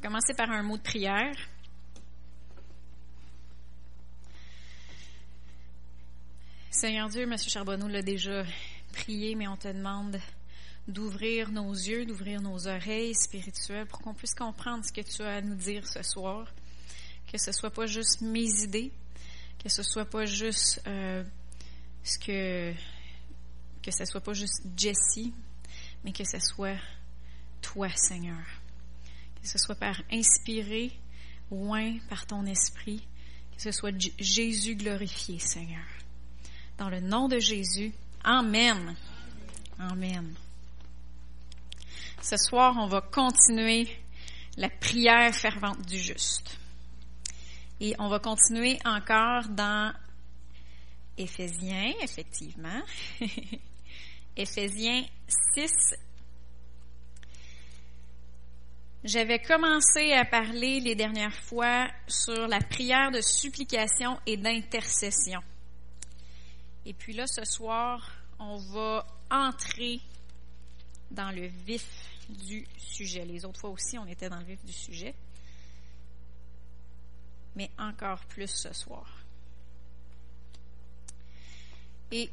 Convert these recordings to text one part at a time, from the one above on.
va commencer par un mot de prière. Seigneur Dieu, M. Charbonneau l'a déjà prié, mais on te demande d'ouvrir nos yeux, d'ouvrir nos oreilles spirituelles pour qu'on puisse comprendre ce que tu as à nous dire ce soir. Que ce soit pas juste mes idées, que ce soit pas juste euh, ce que que ce soit pas juste Jessie, mais que ce soit toi, Seigneur. Que ce soit par inspiré, loin par ton esprit, que ce soit Jésus glorifié, Seigneur. Dans le nom de Jésus, Amen. Amen. Ce soir, on va continuer la prière fervente du juste. Et on va continuer encore dans Éphésiens, effectivement. Éphésiens 6. J'avais commencé à parler les dernières fois sur la prière de supplication et d'intercession. Et puis là, ce soir, on va entrer dans le vif du sujet. Les autres fois aussi, on était dans le vif du sujet. Mais encore plus ce soir. Et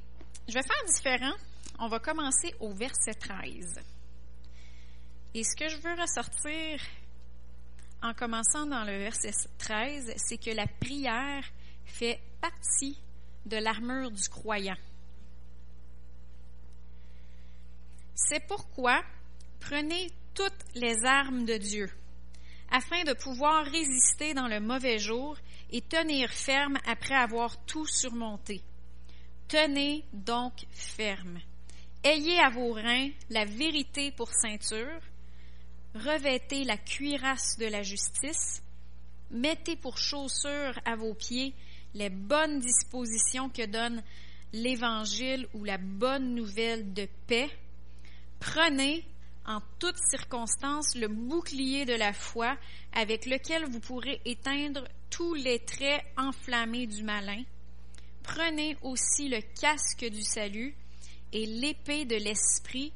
je vais faire différent. On va commencer au verset 13. Et ce que je veux ressortir en commençant dans le verset 13, c'est que la prière fait partie de l'armure du croyant. C'est pourquoi prenez toutes les armes de Dieu, afin de pouvoir résister dans le mauvais jour et tenir ferme après avoir tout surmonté. Tenez donc ferme. Ayez à vos reins la vérité pour ceinture, revêtez la cuirasse de la justice, mettez pour chaussure à vos pieds les bonnes dispositions que donne l'Évangile ou la bonne nouvelle de paix. Prenez en toutes circonstances le bouclier de la foi avec lequel vous pourrez éteindre tous les traits enflammés du malin. Prenez aussi le casque du salut et l'épée de l'Esprit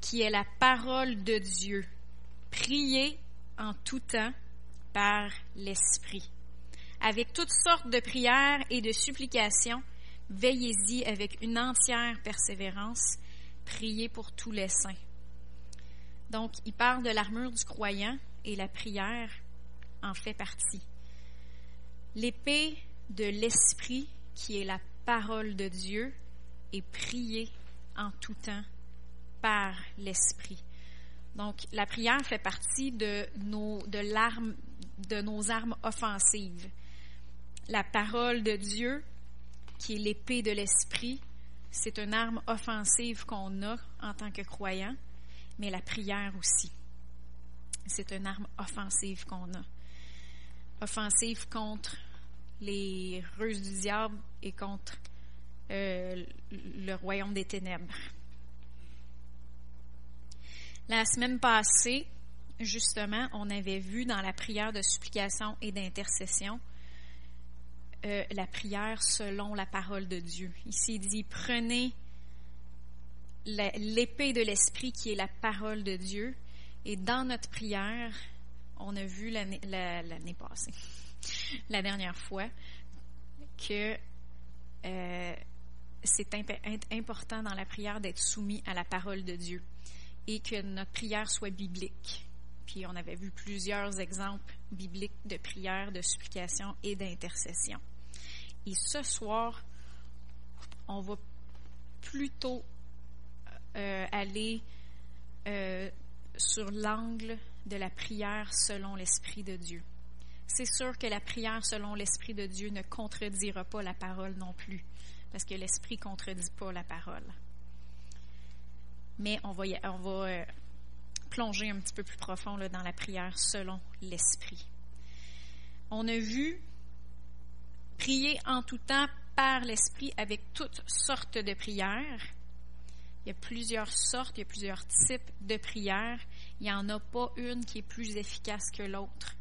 qui est la parole de Dieu. Priez en tout temps par l'Esprit. Avec toutes sortes de prières et de supplications, veillez-y avec une entière persévérance. Priez pour tous les saints. Donc, il parle de l'armure du croyant et la prière en fait partie. L'épée de l'Esprit, qui est la parole de Dieu, est priée en tout temps par l'Esprit. Donc, la prière fait partie de nos, de l'arme, de nos armes offensives. La parole de Dieu, qui est l'épée de l'Esprit, c'est une arme offensive qu'on a en tant que croyant, mais la prière aussi. C'est une arme offensive qu'on a. Offensive contre les ruses du diable et contre euh, le royaume des ténèbres. La semaine passée, justement, on avait vu dans la prière de supplication et d'intercession euh, la prière selon la parole de Dieu. Ici, il dit, prenez l'épée de l'Esprit qui est la parole de Dieu. Et dans notre prière, on a vu l'année passée, la dernière fois, que euh, c'est important dans la prière d'être soumis à la parole de Dieu et que notre prière soit biblique. Puis on avait vu plusieurs exemples bibliques de prière, de supplication et d'intercession. Et ce soir, on va plutôt euh, aller euh, sur l'angle de la prière selon l'Esprit de Dieu. C'est sûr que la prière selon l'Esprit de Dieu ne contredira pas la parole non plus parce que l'esprit ne contredit pas la parole. Mais on va, euh, plonger un petit peu plus profond dans la prière selon l'esprit. On a vu prier en tout temps par l'esprit avec toutes sortes de prières. Il y a plusieurs sortes, il y a plusieurs types de prières. Il n'y en a pas une qui est plus efficace que l'autre.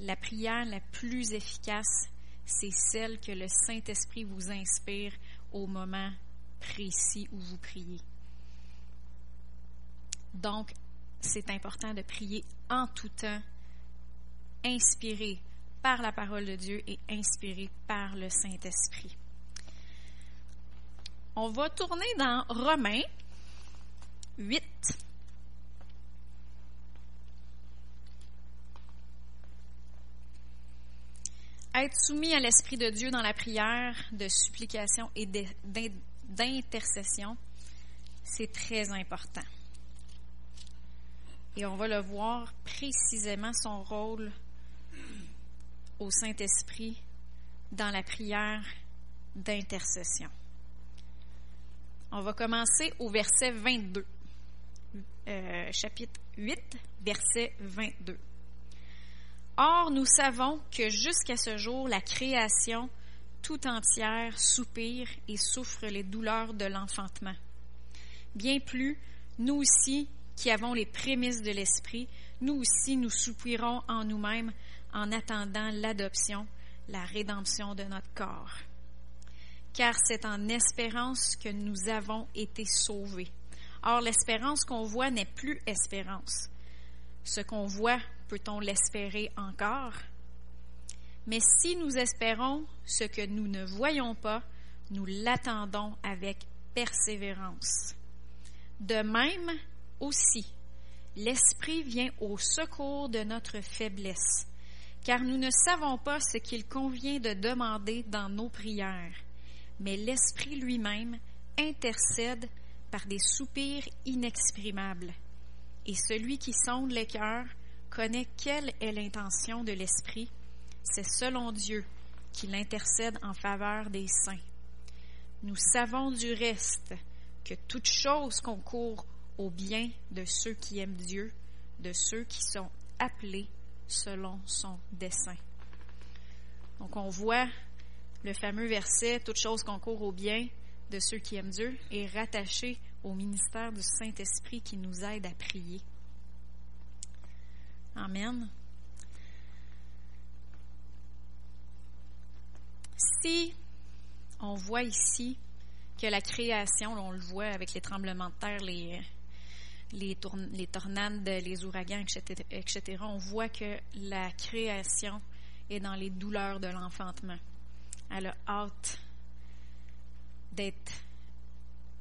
La prière la plus efficace, c'est celle que le Saint-Esprit vous inspire au moment précis où vous priez. Donc, c'est important de prier en tout temps inspirés par la parole de Dieu et inspirés par le Saint-Esprit. On va tourner dans Romains 8. Être soumis à l'Esprit de Dieu dans la prière de supplication et d'intercession, c'est très important. Et on va le voir précisément son rôle au Saint-Esprit dans la prière d'intercession. On va commencer au verset 22, euh, chapitre 8, verset 22. Or, nous savons que jusqu'à ce jour, la création tout entière soupire et souffre les douleurs de l'enfantement. Bien plus, nous aussi, qui avons les prémices de l'Esprit, nous aussi nous soupirons en nous-mêmes en attendant l'adoption, la rédemption de notre corps. Car c'est en espérance que nous avons été sauvés. Or, l'espérance qu'on voit n'est plus espérance. Ce qu'on voit, peut-on l'espérer encore? Mais si nous espérons ce que nous ne voyons pas, nous l'attendons avec persévérance. De même aussi, l'Esprit vient au secours de notre faiblesse, car nous ne savons pas ce qu'il convient de demander dans nos prières, mais l'Esprit lui-même intercède par des soupirs inexprimables. Et celui qui sonde les cœurs connaît quelle est l'intention de l'Esprit. C'est selon Dieu qu'il intercède en faveur des saints. Nous savons du reste que toute chose concourt au bien de ceux qui aiment Dieu, de ceux qui sont appelés selon son dessein. Donc on voit le fameux verset Toute chose concourt au bien de ceux qui aiment Dieu est rattaché au ministère du Saint-Esprit qui nous aide à prier. Amen. Si on voit ici que la création, on le voit avec les tremblements de terre, les, les, tornades, les ouragans, etc., on voit que la création est dans les douleurs de l'enfantement. Elle a hâte d'être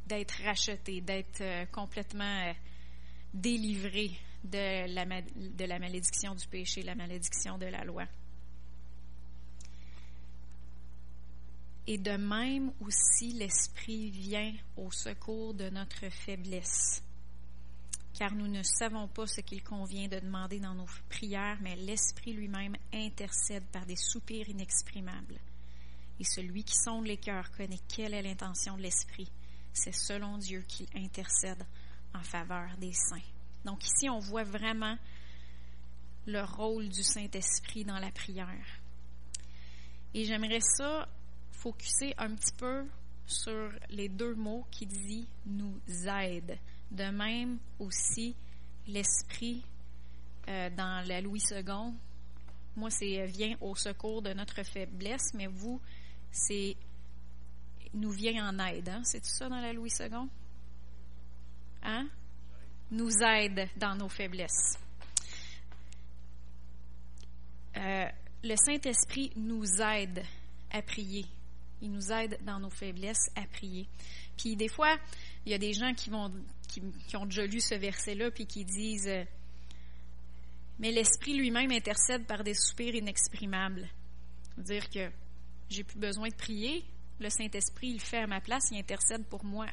d'être rachetée, d'être euh, complètement euh, délivrée de la, de la malédiction du péché, la malédiction de la loi. Et de même aussi, l'Esprit vient au secours de notre faiblesse car nous ne savons pas ce qu'il convient de demander dans nos prières, mais l'Esprit lui-même intercède par des soupirs inexprimables. Et celui qui sonde les cœurs connaît quelle est l'intention de l'Esprit. C'est selon Dieu qu'il intercède en faveur des saints. Donc ici, on voit vraiment le rôle du Saint-Esprit dans la prière. Et j'aimerais ça focuser un petit peu sur les deux mots qui dit nous aide. De même aussi, l'Esprit euh, dans la Louis II, moi, c'est euh, vient au secours de notre faiblesse, mais vous, c'est nous vient en aide. Hein? C'est tout ça dans la Louis II? Hein? Nous aide dans nos faiblesses. Euh, le Saint-Esprit nous aide à prier. Il nous aide dans nos faiblesses à prier. Puis des fois, il y a des gens qui vont qui, ont déjà lu ce verset-là, puis qui disent euh, Mais l'Esprit lui-même intercède par des soupirs inexprimables. dire que j'ai plus besoin de prier. Le Saint-Esprit, il fait à ma place, il intercède pour moi.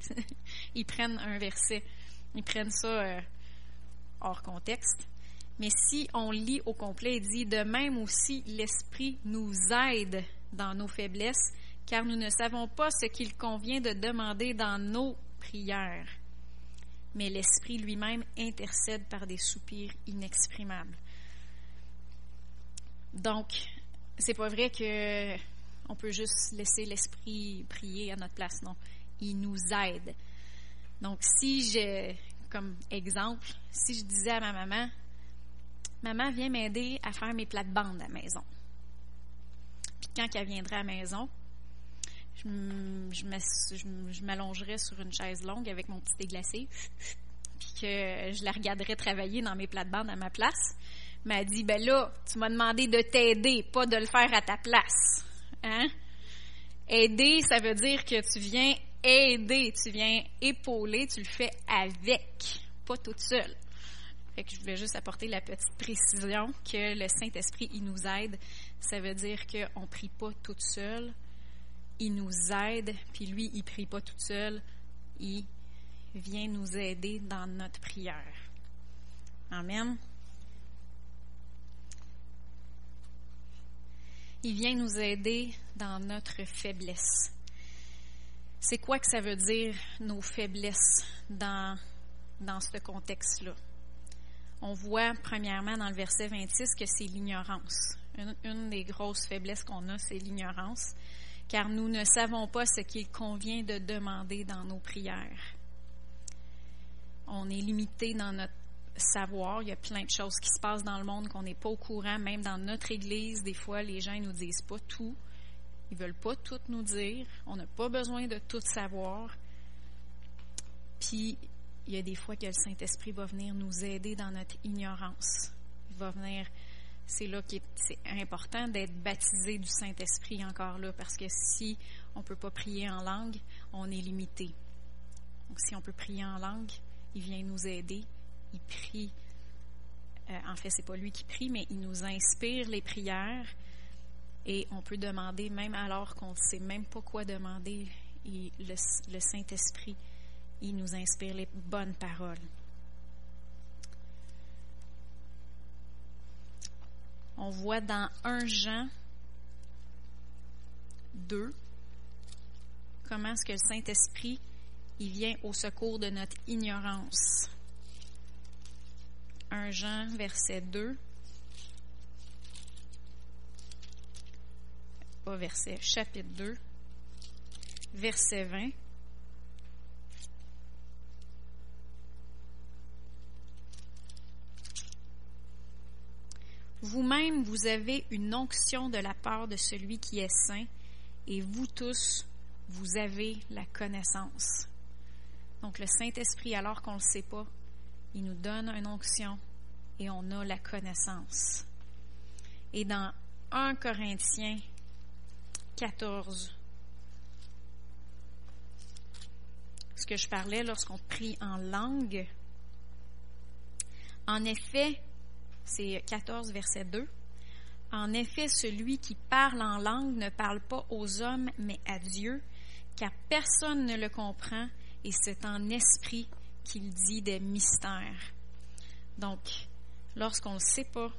ils prennent un verset, ils prennent ça euh, hors contexte. Mais si on lit au complet, il dit De même aussi, l'Esprit nous aide dans nos faiblesses, car nous ne savons pas ce qu'il convient de demander dans nos prière, mais l'Esprit lui-même intercède par des soupirs inexprimables. Donc, c'est pas vrai que on peut juste laisser l'Esprit prier à notre place, non. Il nous aide. Donc, si je, comme exemple, si je disais à ma maman, maman, viens m'aider à faire mes plates-bandes à la maison. Puis quand elle viendrait à la maison, je, m'allongerais sur une chaise longue avec mon petit déglacé, puis que je la regarderais travailler dans mes plates-bandes à ma place. m'a dit, ben là, tu m'as demandé de t'aider, pas de le faire à ta place. Hein? Aider, ça veut dire que tu viens aider, tu viens épauler, tu le fais avec, pas toute seule. Fait que je voulais juste apporter la petite précision que le Saint-Esprit, il nous aide. Ça veut dire qu'on ne prie pas toute seule. Il nous aide, puis lui, il prie pas toute seule. Il vient nous aider dans notre prière. Amen. Il vient nous aider dans notre faiblesse. C'est quoi que ça veut dire, nos faiblesses, dans, dans ce contexte-là? On voit, premièrement, dans le verset 26, que c'est l'ignorance. Une, une, des grosses faiblesses qu'on a, c'est l'ignorance, car nous ne savons pas ce qu'il convient de demander dans nos prières. On est limité dans notre savoir. Il y a plein de choses qui se passent dans le monde qu'on n'est pas au courant, même dans notre Église. Des fois, les gens ne nous disent pas tout. Ils veulent pas tout nous dire. On n'a pas besoin de tout savoir. Puis, il y a des fois que le Saint-Esprit va venir nous aider dans notre ignorance. Il va venir. C'est là que c'est important d'être baptisé du Saint-Esprit encore là, parce que si on ne peut pas prier en langue, on est limité. Donc, si on peut prier en langue, il vient nous aider il prie. Euh, en fait, c'est pas lui qui prie, mais il nous inspire les prières. Et on peut demander, même alors qu'on ne sait même pas quoi demander, le Saint-Esprit, il nous inspire les bonnes paroles. On voit dans 1 Jean 2 comment est-ce que le Saint-Esprit il vient au secours de notre ignorance. 1 Jean, verset 2. Pas verset, chapitre 2, verset 20. Vous-même, vous avez une onction de la part de celui qui est saint, et vous tous, vous avez la connaissance. Donc le Saint-Esprit, alors qu'on ne le sait pas, il nous donne une onction et on a la connaissance. Et dans 1 Corinthiens 14, ce que je parlais lorsqu'on prie en langue, en effet, c'est 14 verset 2, en effet, celui qui parle en langue ne parle pas aux hommes, mais à Dieu, car personne ne le comprend, et c'est en esprit qu'il dit des mystères. Donc, lorsqu'on ne sait pas,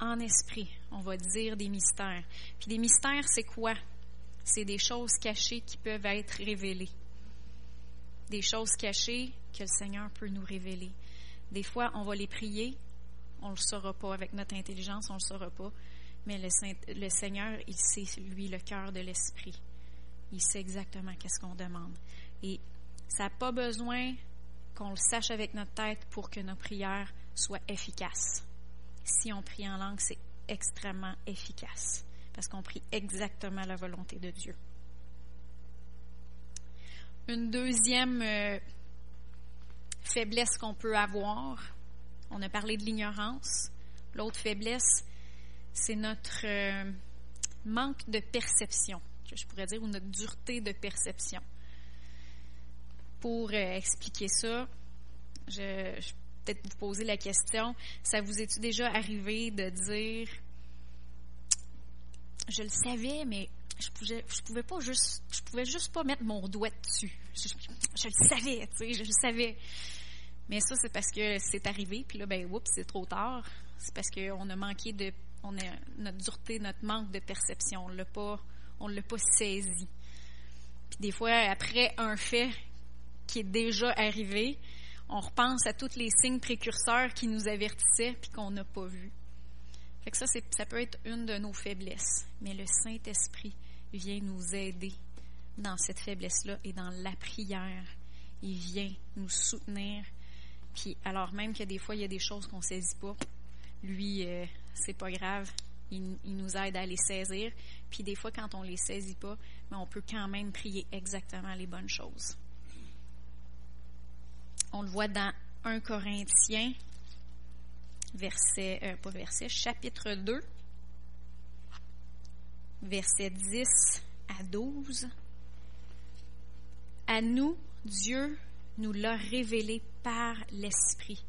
en esprit, on va dire des mystères. Puis des mystères, c'est quoi? C'est des choses cachées qui peuvent être révélées. Des choses cachées que le Seigneur peut nous révéler. Des fois, on va les prier, on ne le saura pas avec notre intelligence, on ne le saura pas. Mais le, Seigneur, il sait, lui, le cœur de l'esprit. Il sait exactement qu'est-ce qu'on demande. Et ça n'a pas besoin qu'on le sache avec notre tête pour que nos prières soient efficaces. Si on prie en langue, c'est extrêmement efficace parce qu'on prie exactement la volonté de Dieu. Une deuxième euh, faiblesse qu'on peut avoir, on a parlé de l'ignorance. L'autre faiblesse, c'est notre euh, manque de perception, je pourrais dire, ou notre dureté de perception pour euh, expliquer ça, je, vais peut-être vous poser la question, ça vous est-il déjà arrivé de dire, je le savais, mais je pouvais, je pouvais pas juste, je pouvais juste pas mettre mon doigt dessus. Je, le savais, tu sais, je le savais. Mais ça, c'est parce que c'est arrivé, puis là, ben, oups, c'est trop tard. C'est parce qu'on a manqué de, on a notre dureté, notre manque de perception. On on l'a pas saisi. Puis des fois, après un fait qui est déjà arrivé, on repense à tous les signes précurseurs qui nous avertissaient puis qu'on n'a pas vus. Fait que ça, ça peut être une de nos faiblesses. Mais le Saint-Esprit vient nous aider dans cette faiblesse-là et dans la prière. Il vient nous soutenir. Puis alors même que des fois, il y a des choses qu'on ne saisit pas, lui, euh, c'est pas grave. Il, nous aide à les saisir. Puis des fois, quand on ne les saisit pas, mais on peut quand même prier exactement les bonnes choses. On le voit dans 1 Corinthiens, verset, euh, pas verset, chapitre 2, versets 10 à 12. À nous, Dieu nous l'a révélé par l'Esprit,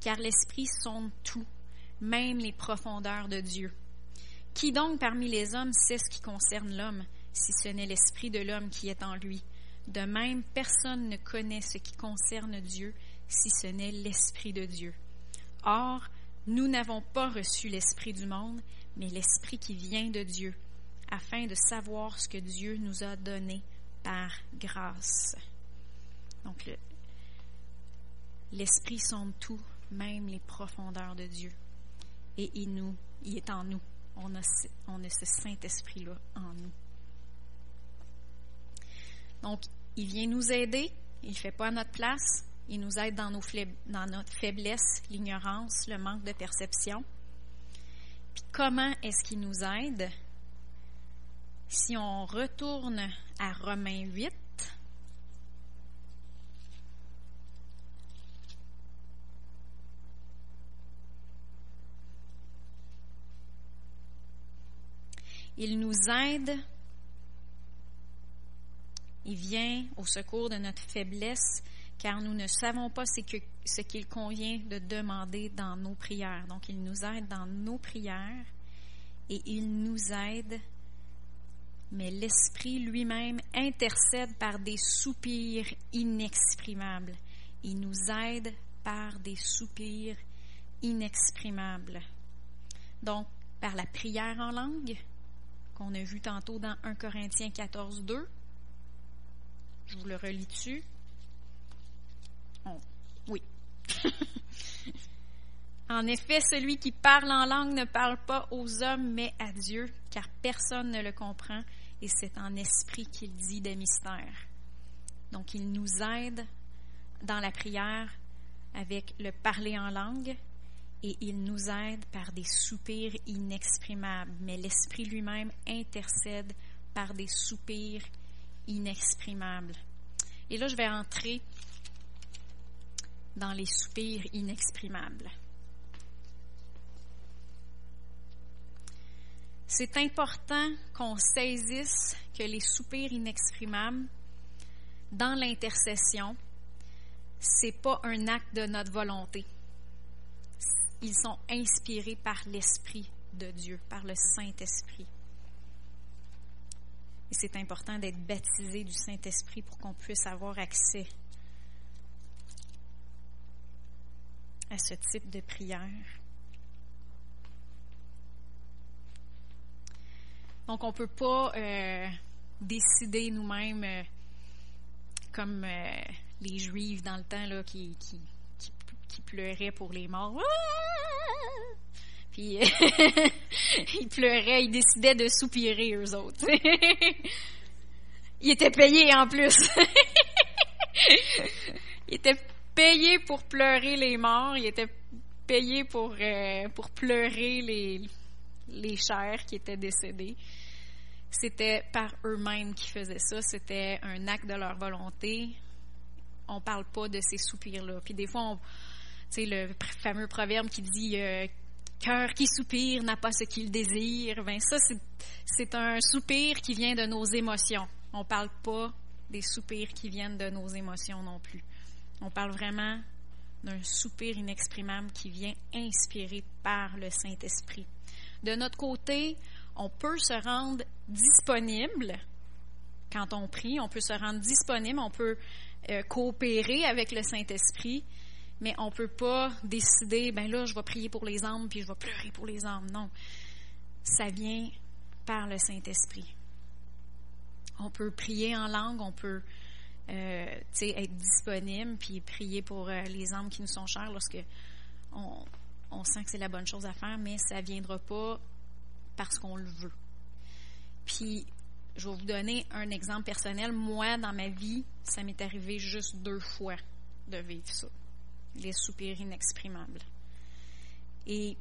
car l'Esprit sonde tout, même les profondeurs de Dieu. Qui donc parmi les hommes sait ce qui concerne l'homme, si ce n'est l'Esprit de l'homme qui est en lui? De même, personne ne connaît ce qui concerne Dieu, si ce n'est l'Esprit de Dieu. Or, nous n'avons pas reçu l'Esprit du monde, mais l'Esprit qui vient de Dieu, afin de savoir ce que Dieu nous a donné par grâce. Donc, l'Esprit sonde tout, même les profondeurs de Dieu. Et il, nous, il est en nous. On a, ce Saint-Esprit-là en nous. Donc, il vient nous aider. Il ne fait pas notre place. Il nous aide dans, nos dans notre faiblesse, l'ignorance, le manque de perception. Puis comment est-ce qu'il nous aide? Si on retourne à Romains 8, il nous aide, il vient au secours de notre faiblesse, car nous ne savons pas ce qu'il convient de demander dans nos prières. Donc, il nous aide dans nos prières et il nous aide mais l'Esprit lui-même intercède par des soupirs inexprimables. Il nous aide par des soupirs inexprimables. Donc, par la prière en langue, qu'on a vu tantôt dans 1 Corinthiens 14, 2. Je vous le relis dessus. Oui. En effet, celui qui parle en langue ne parle pas aux hommes, mais à Dieu, car personne ne le comprend, et c'est en esprit qu'il dit des mystères. Donc, il nous aide dans la prière avec le parler en langue, et il nous aide par des soupirs inexprimables, mais l'Esprit lui-même intercède par des soupirs inexprimables. Et là, je vais entrer dans les soupirs inexprimables. C'est important qu'on saisisse que les soupirs inexprimables dans l'intercession, c'est pas un acte de notre volonté. Ils sont inspirés par l'Esprit de Dieu, par le Saint-Esprit. Et c'est important d'être baptisé du Saint-Esprit pour qu'on puisse avoir accès à ce type de prière. Donc, on ne peut pas euh, décider nous-mêmes, euh, comme euh, les Juifs dans le temps, là, qui, qui, qui, pleuraient pour les morts. Ah! Puis, ils pleuraient, ils décidaient de soupirer, eux autres. ils étaient payés en plus. ils étaient payés pour pleurer les morts, ils étaient payés pour, pour pleurer les, les chers qui étaient décédés. C'était par eux-mêmes qui faisaient ça. C'était un acte de leur volonté. On parle pas de ces soupirs-là. Puis des fois, tu sais, le fameux proverbe qui dit euh, cœur qui soupire n'a pas ce qu'il désire. Ben ça, c'est un soupir qui vient de nos émotions. On parle pas des soupirs qui viennent de nos émotions non plus. On parle vraiment d'un soupir inexprimable qui vient inspiré par le Saint-Esprit. De notre côté, on peut se rendre disponible quand on prie, on peut se rendre disponible, on peut euh, coopérer avec le Saint-Esprit, mais on ne peut pas décider, ben là, je vais prier pour les âmes, puis je vais pleurer pour les âmes. Non, ça vient par le Saint-Esprit. On peut prier en langue, on peut euh, être disponible, puis prier pour euh, les âmes qui nous sont chères lorsque on, on sent que c'est la bonne chose à faire, mais ça ne viendra pas parce qu'on le veut. Puis, je vais vous donner un exemple personnel. Moi, dans ma vie, ça m'est arrivé juste deux fois de vivre ça. Les soupirs inexprimables. Et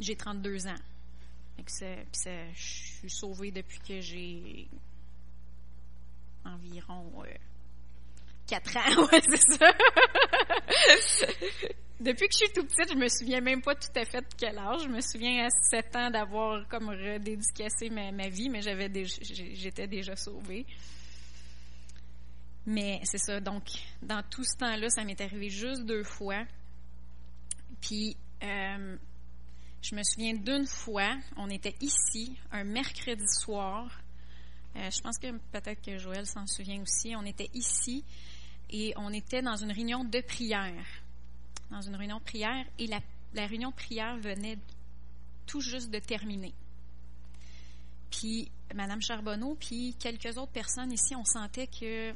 j'ai 32 ans. je suis sauvée depuis que j'ai environ 4 ans, ouais, c'est ça. Depuis que je suis tout petite, je me souviens même pas tout à fait de quel âge. Je me souviens à 7 ans d'avoir comme redédicacé ma, ma vie, mais j'avais j'étais déjà sauvée. Mais c'est ça, donc dans tout ce temps-là, ça m'est arrivé juste deux fois. Puis euh, je me souviens d'une fois, on était ici, un mercredi soir. Euh, je pense que peut-être que Joël s'en souvient aussi. On était ici et on était dans une réunion de prière. Dans une réunion de prière et la, réunion de prière venait tout juste de terminer. Puis Madame Charbonneau, puis quelques autres personnes ici, on sentait que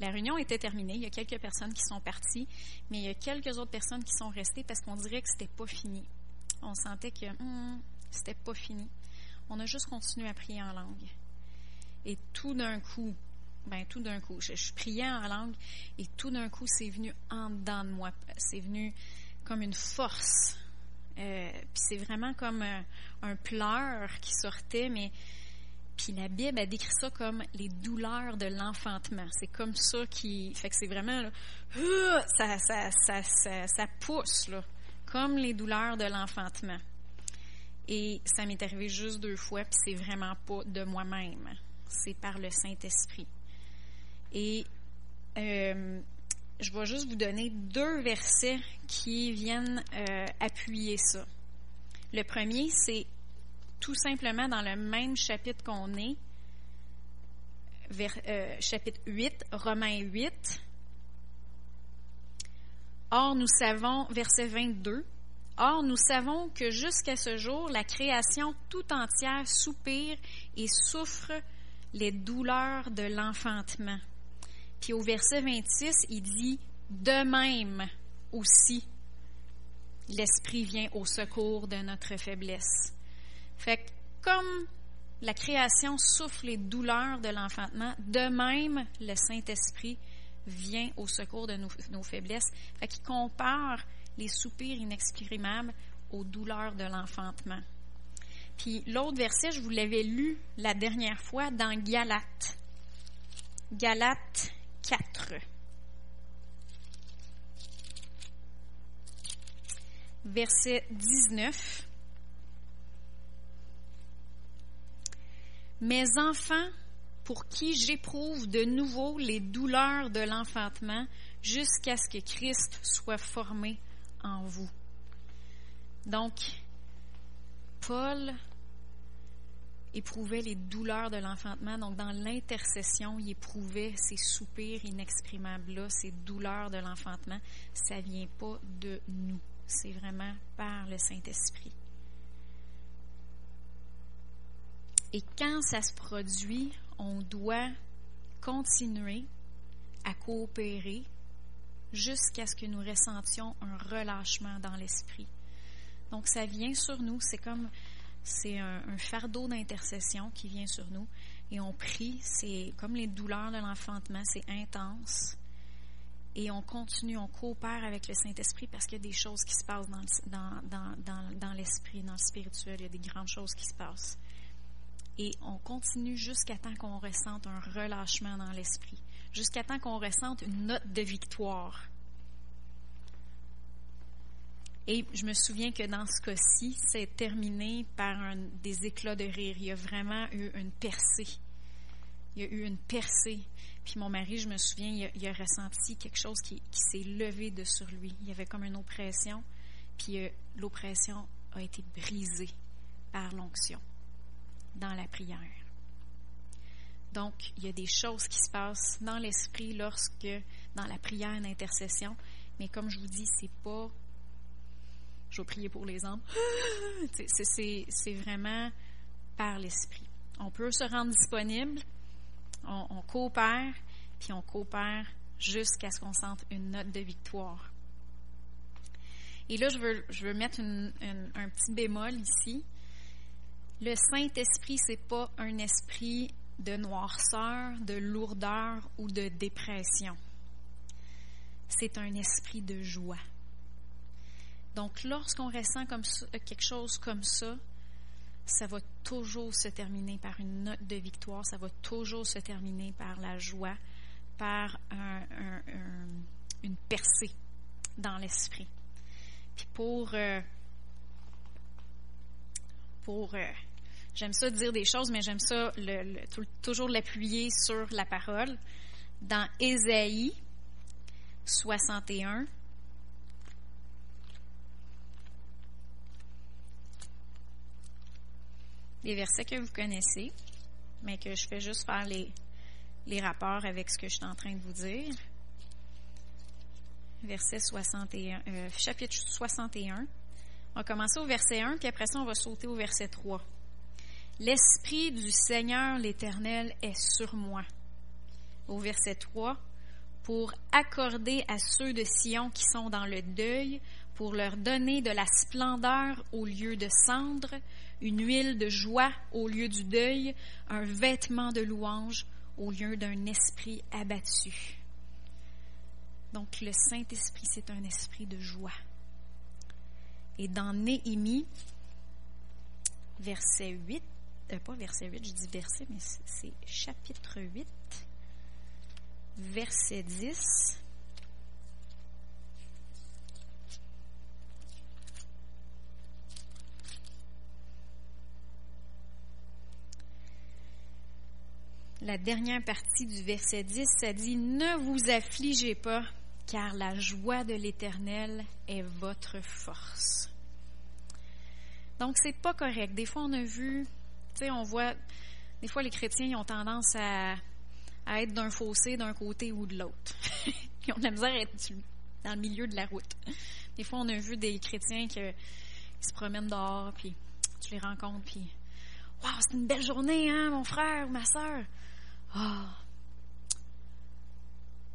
la réunion était terminée. Il y a quelques personnes qui sont parties, mais il y a quelques autres personnes qui sont restées parce qu'on dirait que c'était pas fini. On sentait que hmm, c'était pas fini. On a juste continué à prier en langue. Et tout d'un coup, ben tout d'un coup, je, priais en langue et tout d'un coup, c'est venu en dedans de moi. C'est venu comme une force. Euh, puis c'est vraiment comme un, un pleur qui sortait, mais puis la Bible, a décrit ça comme les douleurs de l'enfantement. C'est comme ça qui. Fait que c'est vraiment. Là, euh, ça, ça, ça, ça, pousse, là, comme les douleurs de l'enfantement. Et ça m'est arrivé juste deux fois, puis c'est vraiment pas de moi-même. C'est par le Saint-Esprit. Et euh, je vais juste vous donner deux versets qui viennent euh, appuyer ça. Le premier, c'est tout simplement dans le même chapitre qu'on est, euh, chapitre 8, Romains 8. Or, nous savons, verset 22, Or, nous savons que jusqu'à ce jour, la création tout entière soupire et souffre les douleurs de l'enfantement. Puis au verset 26, il dit, de même aussi, l'Esprit vient au secours de notre faiblesse. Fait que comme la création souffle les douleurs de l'enfantement, de même le Saint-Esprit vient au secours de nos, faiblesses. Fait qu'il compare les soupirs inexprimables aux douleurs de l'enfantement. Puis l'autre verset, je vous l'avais lu la dernière fois dans Galates. Galates 4. Verset 19. Mes enfants, pour qui j'éprouve de nouveau les douleurs de l'enfantement jusqu'à ce que Christ soit formé en vous. Donc, Paul éprouvait les douleurs de l'enfantement. Donc, dans l'intercession, il éprouvait ces soupirs inexprimables-là, ces douleurs de l'enfantement. Ça ne vient pas de nous. C'est vraiment par le Saint-Esprit. Et quand ça se produit, on doit continuer à coopérer jusqu'à ce que nous ressentions un relâchement dans l'esprit. Donc ça vient sur nous, c'est comme c'est un, fardeau d'intercession qui vient sur nous. Et on prie, c'est comme les douleurs de l'enfantement, c'est intense. Et on continue, on coopère avec le Saint-Esprit parce qu'il y a des choses qui se passent dans, dans, dans, dans, dans l'esprit, dans le spirituel, il y a des grandes choses qui se passent et on continue jusqu'à temps qu'on ressente un relâchement dans l'esprit, jusqu'à temps qu'on ressente une note de victoire. Et je me souviens que dans ce cas-ci, c'est terminé par des éclats de rire. Il y a vraiment eu une percée. Il y a eu une percée. Puis mon mari, je me souviens, il a, ressenti quelque chose qui, s'est levé de sur lui. Il y avait comme une oppression. Puis euh, l'oppression a été brisée par l'onction dans la prière. Donc, il y a des choses qui se passent dans l'esprit lorsque, dans la prière d'intercession, mais comme je vous dis, c'est pas. Je vais prier pour les hommes. C'est vraiment par l'esprit. On peut se rendre disponible, on, coopère, puis on coopère jusqu'à ce qu'on sente une note de victoire. Et là, je veux, je veux mettre un petit bémol ici le Saint-Esprit, c'est pas un esprit de noirceur, de lourdeur ou de dépression. C'est un esprit de joie. Donc, lorsqu'on ressent comme quelque chose comme ça, ça va toujours se terminer par une note de victoire, ça va toujours se terminer par la joie, par une percée dans l'esprit. Puis pour, euh, euh, j'aime ça dire des choses, mais j'aime ça le, toujours l'appuyer sur la parole. Dans Ésaïe 61, des versets que vous connaissez, mais que je fais juste faire les, rapports avec ce que je suis en train de vous dire. Verset 61, euh, chapitre 61. On va commencer au verset 1, puis après ça, on va sauter au verset 3. L'Esprit du Seigneur l'Éternel est sur moi. Au verset 3, pour accorder à ceux de Sion qui sont dans le deuil, pour leur donner de la splendeur au lieu de cendre, une huile de joie au lieu du deuil, un vêtement de louange au lieu d'un esprit abattu. Donc le Saint-Esprit, c'est un esprit de joie. Et dans Néhémie, verset 8, euh, pas verset 8, je dis verset, mais c'est chapitre 8, verset 10. la dernière partie du verset 10, ça dit Ne vous affligez pas, car la joie de l'Éternel est votre force. Donc, c'est pas correct. Des fois, on a vu, on voit, des fois, les chrétiens, ont tendance à, être d'un fossé d'un côté ou de l'autre. ils ont de la misère à être dans le milieu de la route. Des fois, on a vu des chrétiens qui se promènent dehors, puis tu les rencontres, puis Waouh, c'est une belle journée, hein, mon frère ou ma soeur. Ah!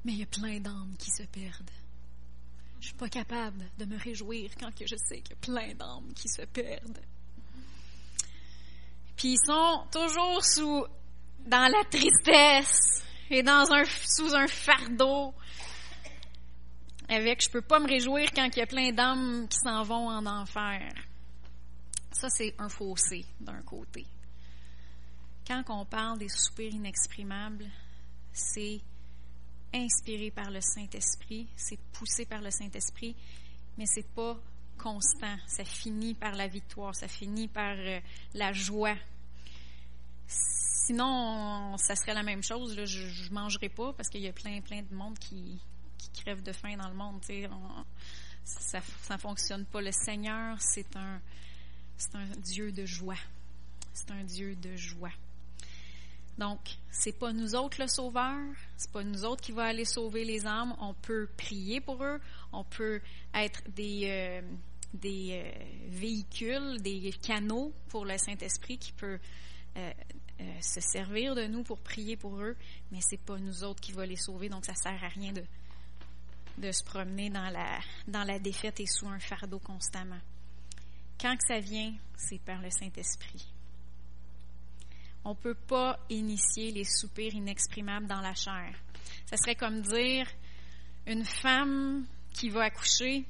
Mais il y a plein d'âmes qui se perdent. Je suis pas capable de me réjouir quand je sais qu'il y a plein d'âmes qui se perdent. Puis ils sont toujours sous dans la tristesse et dans un sous un fardeau. Avec je peux pas me réjouir quand il y a plein d'âmes qui s'en vont en enfer. Ça c'est un fossé d'un côté. Quand on parle des soupirs inexprimables, c'est inspiré par le Saint-Esprit, c'est poussé par le Saint-Esprit, mais c'est pas constant. Ça finit par la victoire, ça finit par euh, la joie. Sinon, ça serait la même chose. Je, ne mangerais pas parce qu'il y a plein, plein de monde qui, qui crève de faim dans le monde. ça, ne fonctionne pas. Le Seigneur, c'est un, un Dieu de joie. C'est un Dieu de joie. Donc, c'est pas nous autres le sauveur, c'est pas nous autres qui va aller sauver les âmes. On peut prier pour eux, on peut être des, euh, des euh, véhicules, des canaux pour le Saint-Esprit qui peut euh, se servir de nous pour prier pour eux, mais c'est pas nous autres qui va les sauver. Donc, ça sert à rien de, de se promener dans la, dans la défaite et sous un fardeau constamment. Quand que ça vient, c'est par le Saint-Esprit on ne peut pas initier les soupirs inexprimables dans la chair. Ce serait comme dire une femme qui va accoucher,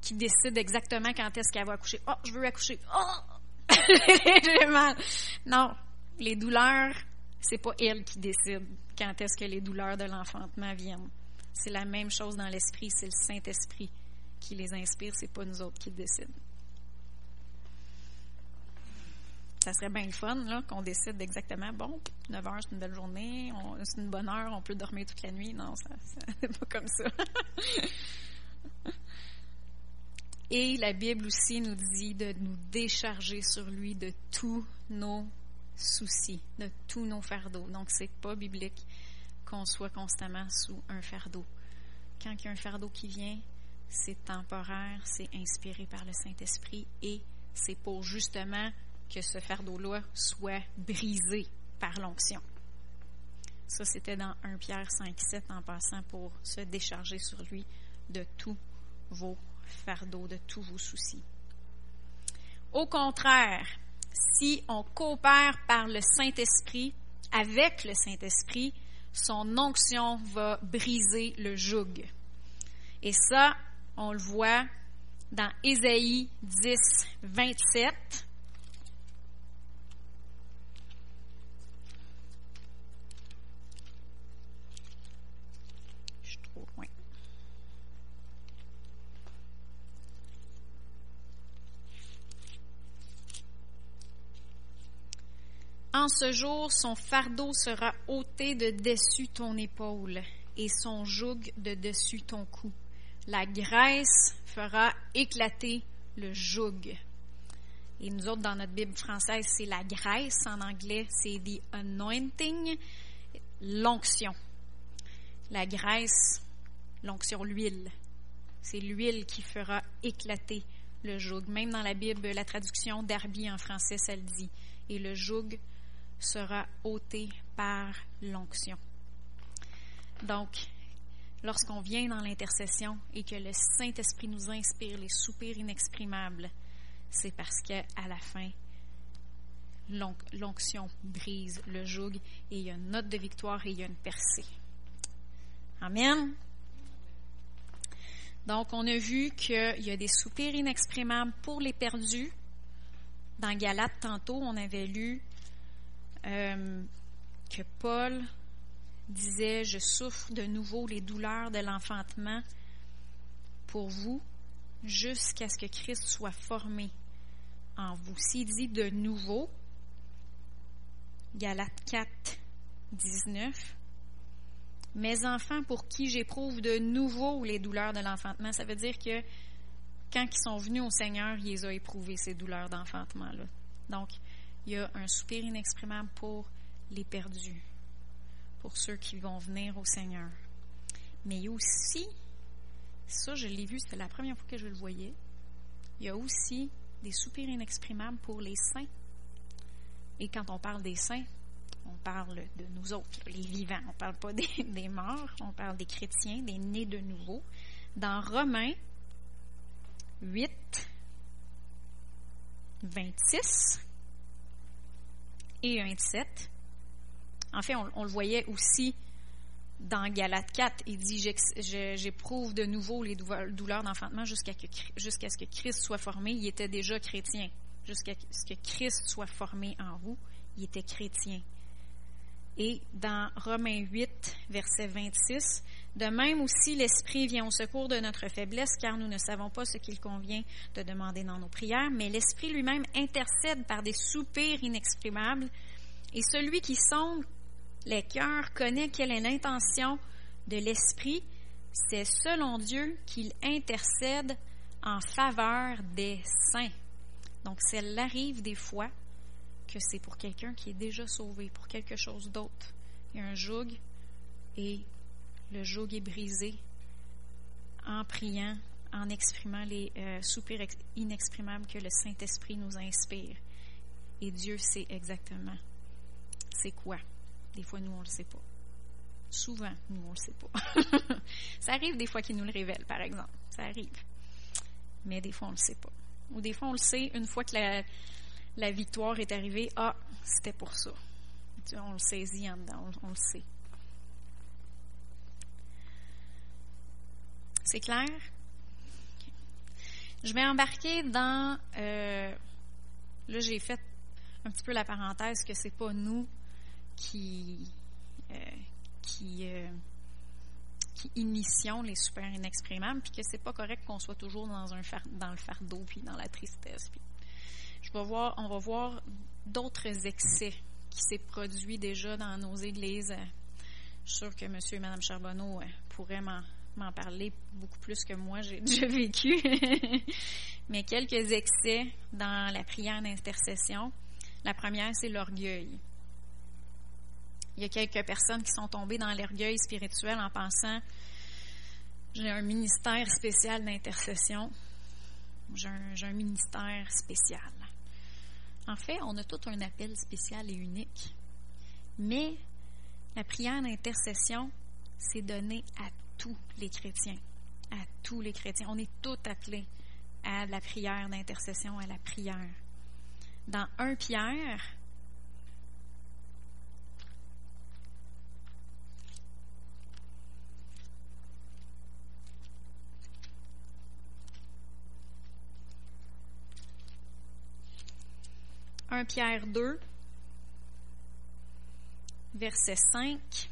qui décide exactement quand est-ce qu'elle va accoucher. Oh, je veux accoucher. Oh, j'ai mal. Non, les douleurs, c'est pas elle qui décide quand est-ce que les douleurs de l'enfantement viennent. C'est la même chose dans l'esprit, c'est le Saint-Esprit qui les inspire, c'est pas nous autres qui décident. Ça serait bien le fun qu'on décide exactement, bon, 9 heures, c'est une belle journée, c'est une bonne heure, on peut dormir toute la nuit. Non, ça, c'est pas comme ça. Et la Bible aussi nous dit de nous décharger sur lui de tous nos soucis, de tous nos fardeaux. Donc, c'est pas biblique qu'on soit constamment sous un fardeau. Quand il y a un fardeau qui vient, c'est temporaire, c'est inspiré par le Saint-Esprit et c'est pour justement que ce fardeau-là soit brisé par l'onction. Ça, c'était dans 1 Pierre 5, 7 en passant pour se décharger sur lui de tous vos fardeaux, de tous vos soucis. Au contraire, si on coopère par le Saint-Esprit, avec le Saint-Esprit, son onction va briser le joug. Et ça, on le voit dans Ésaïe 10, 27. En ce jour, son fardeau sera ôté de dessus ton épaule et son joug de dessus ton cou. La graisse fera éclater le joug. Et nous autres, dans notre Bible française, c'est la graisse. En anglais, c'est the anointing, l'onction. La graisse, l'onction, l'huile. C'est l'huile qui fera éclater le joug. Même dans la Bible, la traduction d'Arby en français, ça le dit. Et le joug sera ôté par l'onction. Donc, lorsqu'on vient dans l'intercession et que le Saint-Esprit nous inspire les soupirs inexprimables, c'est parce qu'à la fin, l'onction brise le joug et il y a une note de victoire et il y a une percée. Amen. Donc, on a vu qu'il y a des soupirs inexprimables pour les perdus. Dans Galate, tantôt, on avait lu euh, que Paul disait, je souffre de nouveau les douleurs de l'enfantement pour vous jusqu'à ce que Christ soit formé en vous. S'il dit de nouveau, Galates 4, 19, mes enfants pour qui j'éprouve de nouveau les douleurs de l'enfantement, ça veut dire que quand ils sont venus au Seigneur, il les a éprouvés, ces douleurs d'enfantement-là. Donc, il y a un soupir inexprimable pour les perdus, pour ceux qui vont venir au Seigneur. Mais il y a aussi, ça je l'ai vu, c'était la première fois que je le voyais, il y a aussi des soupirs inexprimables pour les saints. Et quand on parle des saints, on parle de nous autres, les vivants. On ne parle pas des, des, morts, on parle des chrétiens, des nés de nouveau. Dans Romains 8, 26, et 27. En fait, on, le voyait aussi dans Galate 4. Il dit J'éprouve de nouveau les douleurs d'enfantement jusqu'à ce que Christ soit formé. Il était déjà chrétien. Jusqu'à ce que Christ soit formé en vous, il était chrétien. Et dans Romains 8, verset 26, de même aussi l'Esprit vient au secours de notre faiblesse, car nous ne savons pas ce qu'il convient de demander dans nos prières, mais l'Esprit lui-même intercède par des soupirs inexprimables, et celui qui sonde les cœurs connaît quelle est l'intention de l'Esprit, c'est selon Dieu qu'il intercède en faveur des saints. Donc, cela arrive des fois que c'est pour quelqu'un qui est déjà sauvé, pour quelque chose d'autre. Il y a un joug et le joug est brisé en priant, en exprimant les euh, soupirs inexprimables que le Saint-Esprit nous inspire. Et Dieu sait exactement c'est quoi. Des fois, nous, on ne le sait pas. Souvent, nous, on ne le sait pas. ça arrive des fois qu'il nous le révèle, par exemple. Ça arrive. Mais des fois, on ne le sait pas. Ou des fois, on le sait une fois que la, la victoire est arrivée, ah, c'était pour ça. On le saisit en dedans, on, le sait. C'est clair? Je vais embarquer dans. Euh, là, j'ai fait un petit peu la parenthèse que c'est pas nous qui euh, qui euh, initions les super inexprimables, puis que c'est pas correct qu'on soit toujours dans un dans le fardeau puis dans la tristesse, puis on va voir d'autres excès qui s'est produit déjà dans nos églises. Je suis sûre que M. et Mme Charbonneau pourraient m'en parler beaucoup plus que moi, j'ai déjà vécu. Mais quelques excès dans la prière d'intercession. La première, c'est l'orgueil. Il y a quelques personnes qui sont tombées dans l'orgueil spirituel en pensant j'ai un ministère spécial d'intercession. J'ai un, un, ministère spécial. En fait, on a tout un appel spécial et unique. Mais la prière d'intercession, c'est donné à tous les chrétiens. À tous les chrétiens. On est tous appelés à la prière d'intercession, à la prière. Dans 1 Pierre, 1 Pierre 2, verset 5.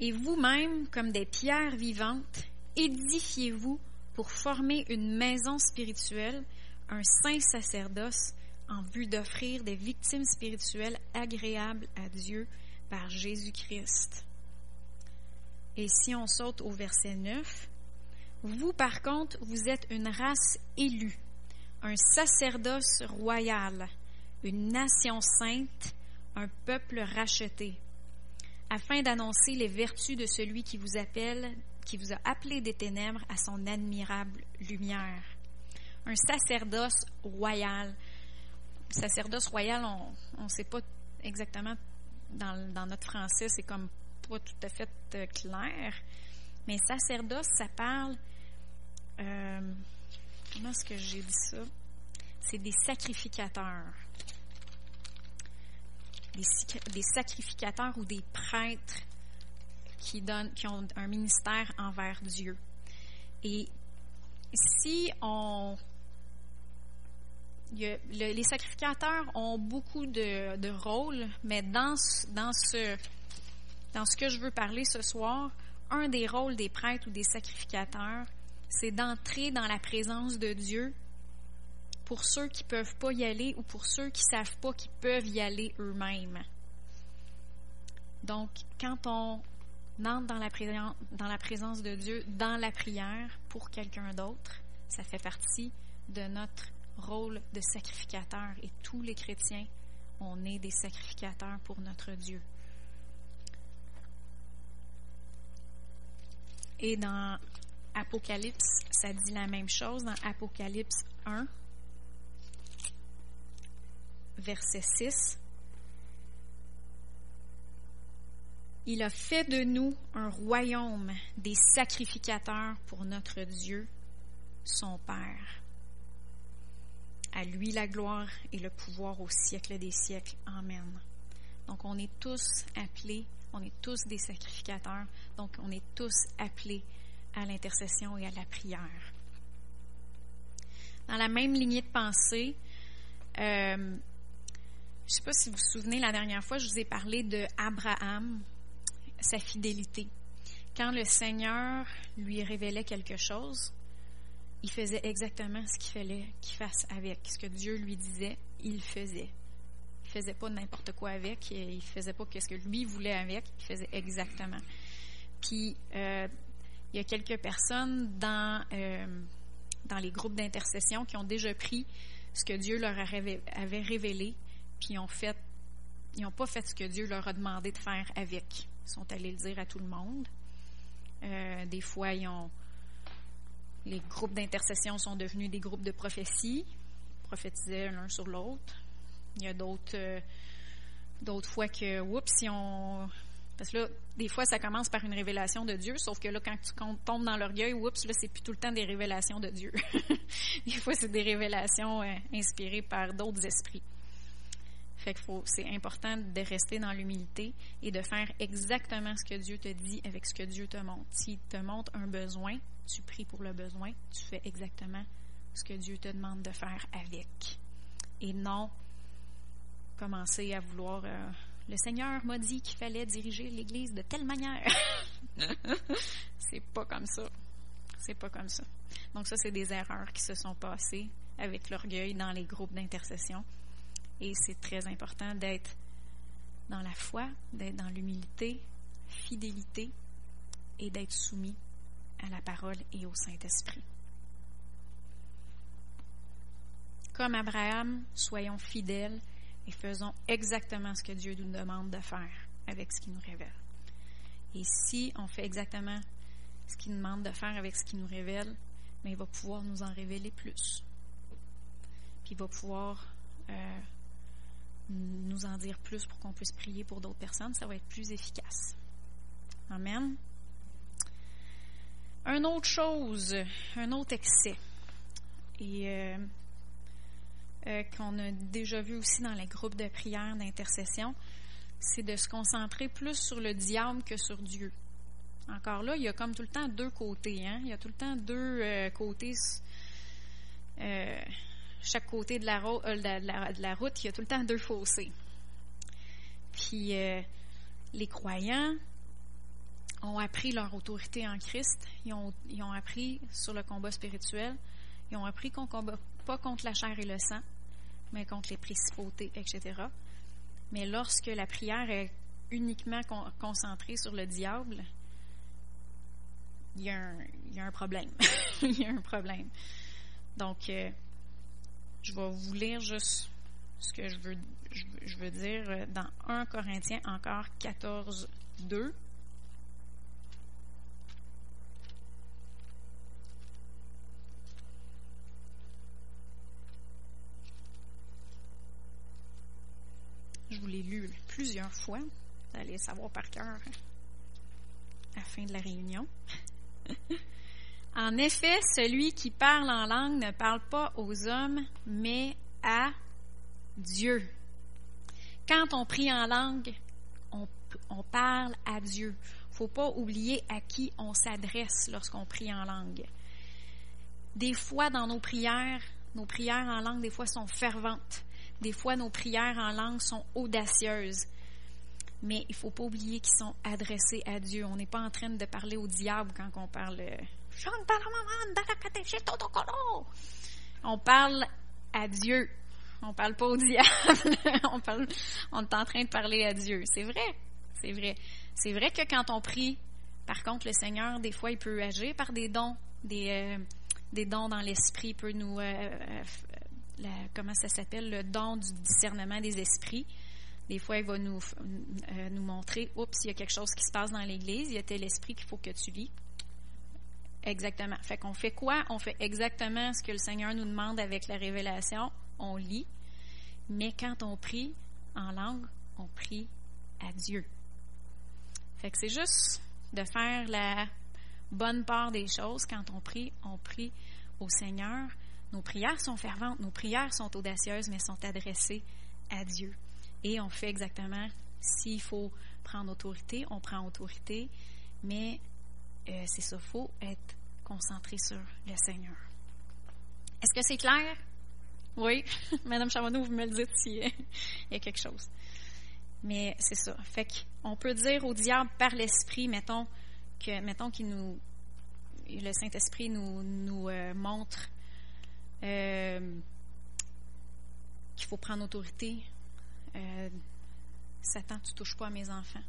Et vous-même, comme des pierres vivantes, édifiez-vous pour former une maison spirituelle, un saint sacerdoce, en vue d'offrir des victimes spirituelles agréables à Dieu par Jésus-Christ. Et si on saute au verset 9, vous par contre, vous êtes une race élue, un sacerdoce royal, une nation sainte, un peuple racheté, afin d'annoncer les vertus de celui qui vous appelle, qui vous a appelé des ténèbres à son admirable lumière. Un sacerdoce royal. Sacerdoce royal, on ne sait pas exactement dans, notre français, c'est comme pas tout à fait euh, clair. Mais sacerdoce, ça parle. Euh, comment est-ce que j'ai dit ça? C'est des sacrificateurs des, sacrificateurs ou des prêtres qui, donnent, qui ont un ministère envers Dieu. Et si on... les sacrificateurs ont beaucoup de, rôles, mais dans, dans, ce, dans ce que je veux parler ce soir, un des rôles des prêtres ou des sacrificateurs, c'est d'entrer dans la présence de Dieu pour ceux qui ne peuvent pas y aller ou pour ceux qui ne savent pas qu'ils peuvent y aller eux-mêmes. Donc, quand on entre dans la, présence de Dieu, dans la prière pour quelqu'un d'autre, ça fait partie de notre rôle de sacrificateur. Et tous les chrétiens, on est des sacrificateurs pour notre Dieu. Et dans Apocalypse, ça dit la même chose. Dans Apocalypse 1, verset 6. Il a fait de nous un royaume des sacrificateurs pour notre Dieu, son Père. À lui la gloire et le pouvoir au siècle des siècles. Amen. Donc on est tous appelés, on est tous des sacrificateurs, donc on est tous appelés à l'intercession et à la prière. Dans la même lignée de pensée, euh, je ne sais pas si vous vous souvenez, la dernière fois, je vous ai parlé de Abraham, sa fidélité. Quand le Seigneur lui révélait quelque chose, il faisait exactement ce qu'il fallait qu'il fasse avec. Ce que Dieu lui disait, il faisait. Il faisait pas n'importe quoi avec, il faisait pas ce que lui voulait avec, il faisait exactement. Puis, euh, il y a quelques personnes dans, euh, dans les groupes d'intercession qui ont déjà pris ce que Dieu leur avait révélé puis ils n'ont pas fait ce que Dieu leur a demandé de faire avec. Ils sont allés le dire à tout le monde. Euh, des fois, les groupes d'intercession sont devenus des groupes de prophétie, ils prophétisaient l'un sur l'autre. Il y a d'autres, euh, fois que, oups, si on, parce que là, des fois, ça commence par une révélation de Dieu, sauf que là, quand tu tombes dans l'orgueil, oups, là, c'est plus tout le temps des révélations de Dieu. des fois, c'est des révélations euh, inspirées par d'autres esprits. Fait que c'est important de rester dans l'humilité et de faire exactement ce que Dieu te dit avec ce que Dieu te montre. S'il te montre un besoin, tu pries pour le besoin, tu fais exactement ce que Dieu te demande de faire avec. Et non commencer à vouloir. Euh, le Seigneur m'a dit qu'il fallait diriger l'Église de telle manière. c'est pas comme ça. C'est pas comme ça. Donc ça, c'est des erreurs qui se sont passées avec l'orgueil dans les groupes d'intercession. Et c'est très important d'être dans la foi, d'être dans l'humilité, fidélité et d'être soumis à la parole et au Saint-Esprit. Comme Abraham, soyons fidèles et faisons exactement ce que Dieu nous demande de faire avec ce qu'il nous révèle. Et si on fait exactement ce qu'il nous demande de faire avec ce qu'il nous révèle, mais il va pouvoir nous en révéler plus. Puis il va pouvoir euh, nous en dire plus pour qu'on puisse prier pour d'autres personnes, ça va être plus efficace. Amen. Une autre chose, un autre excès, et euh, euh, qu'on a déjà vu aussi dans les groupes de prière, d'intercession, c'est de se concentrer plus sur le diable que sur Dieu. Encore là, il y a comme tout le temps deux côtés. Hein? Il y a tout le temps deux euh, côtés chaque côté de la, euh, de, la, route, il y a tout le temps deux fossés. Puis euh, les croyants ont appris leur autorité en Christ, ils ont, ils ont appris sur le combat spirituel, ils ont appris qu'on ne combat pas contre la chair et le sang, mais contre les principautés, etc. Mais lorsque la prière est uniquement concentrée sur le diable, il y a un, y a un problème. il y a un problème. Donc, euh, je vais vous lire juste ce que je veux, dire dans 1 Corinthiens encore 14, 2. Je vous l'ai lu plusieurs fois. Vous allez savoir par cœur à la fin de la réunion. en effet, celui qui parle en langue ne parle pas aux hommes, mais à Dieu. Quand on prie en langue, on, parle à Dieu. Il ne faut pas oublier à qui on s'adresse lorsqu'on prie en langue. Des fois, dans nos prières, nos prières en langue, des fois, sont ferventes. Des fois, nos prières en langue sont audacieuses. Mais il ne faut pas oublier qu'ils sont adressés à Dieu. On n'est pas en train de parler au diable quand on parle. Euh, on parle à Dieu. On parle pas au diable. on, est en train de parler à Dieu. C'est vrai. C'est vrai. C'est vrai que quand on prie, par contre, le Seigneur, des fois, il peut agir par des dons, des, euh, dons dans l'esprit, peut nous euh, comment ça s'appelle, le don du discernement des esprits. Des fois, il va nous, euh, nous montrer, oups, il y a quelque chose qui se passe dans l'Église, il y a tel esprit qu'il faut que tu lis. Exactement. Fait qu'on fait quoi? On fait exactement ce que le Seigneur nous demande avec la révélation. On lit. Mais quand on prie en langue, on prie à Dieu. Fait que c'est juste de faire la bonne part des choses. Quand on prie, on prie au Seigneur nos prières sont ferventes, nos prières sont audacieuses, mais sont adressées à Dieu. Et on fait exactement, s'il faut prendre autorité, on prend autorité, mais euh, c'est ça, il faut être concentré sur le Seigneur. Est-ce que c'est clair? Oui, Madame Charbonneau, vous me le dites s'il y a quelque chose. Mais c'est ça. Fait qu'on peut dire au diable par l'esprit, mettons, que, mettons qu'il nous, le Saint-Esprit nous, nous euh, montre euh, qu'il faut prendre autorité. Satan, tu touches pas à mes enfants.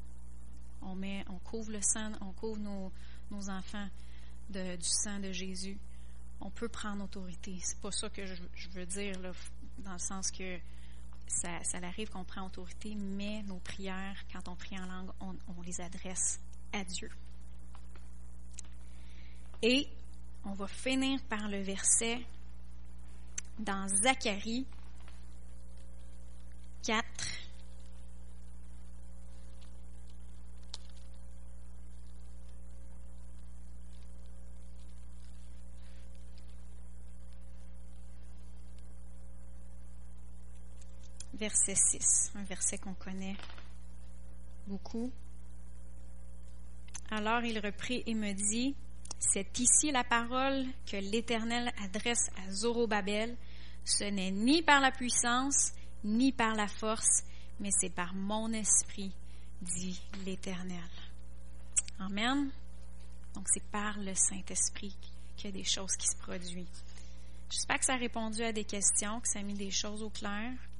On met, on couvre le sang, on couvre nos, nos enfants du sang de Jésus. On peut prendre autorité. C'est pas ça que je, veux dire dans le sens que ça, arrive qu'on prend autorité, mais nos prières, quand on prie en langue, on les adresse à Dieu. Et on va finir par le verset dans Zacharie 4. Verset 6, un verset qu'on connaît beaucoup. Alors il reprit et me dit, c'est ici la parole que l'Éternel adresse à Zorobabel. Ce n'est ni par la puissance, ni par la force, mais c'est par mon esprit, dit l'Éternel. Amen. Donc c'est par le Saint-Esprit qu'il y a des choses qui se produisent. J'espère que ça a répondu à des questions, que ça a mis des choses au clair.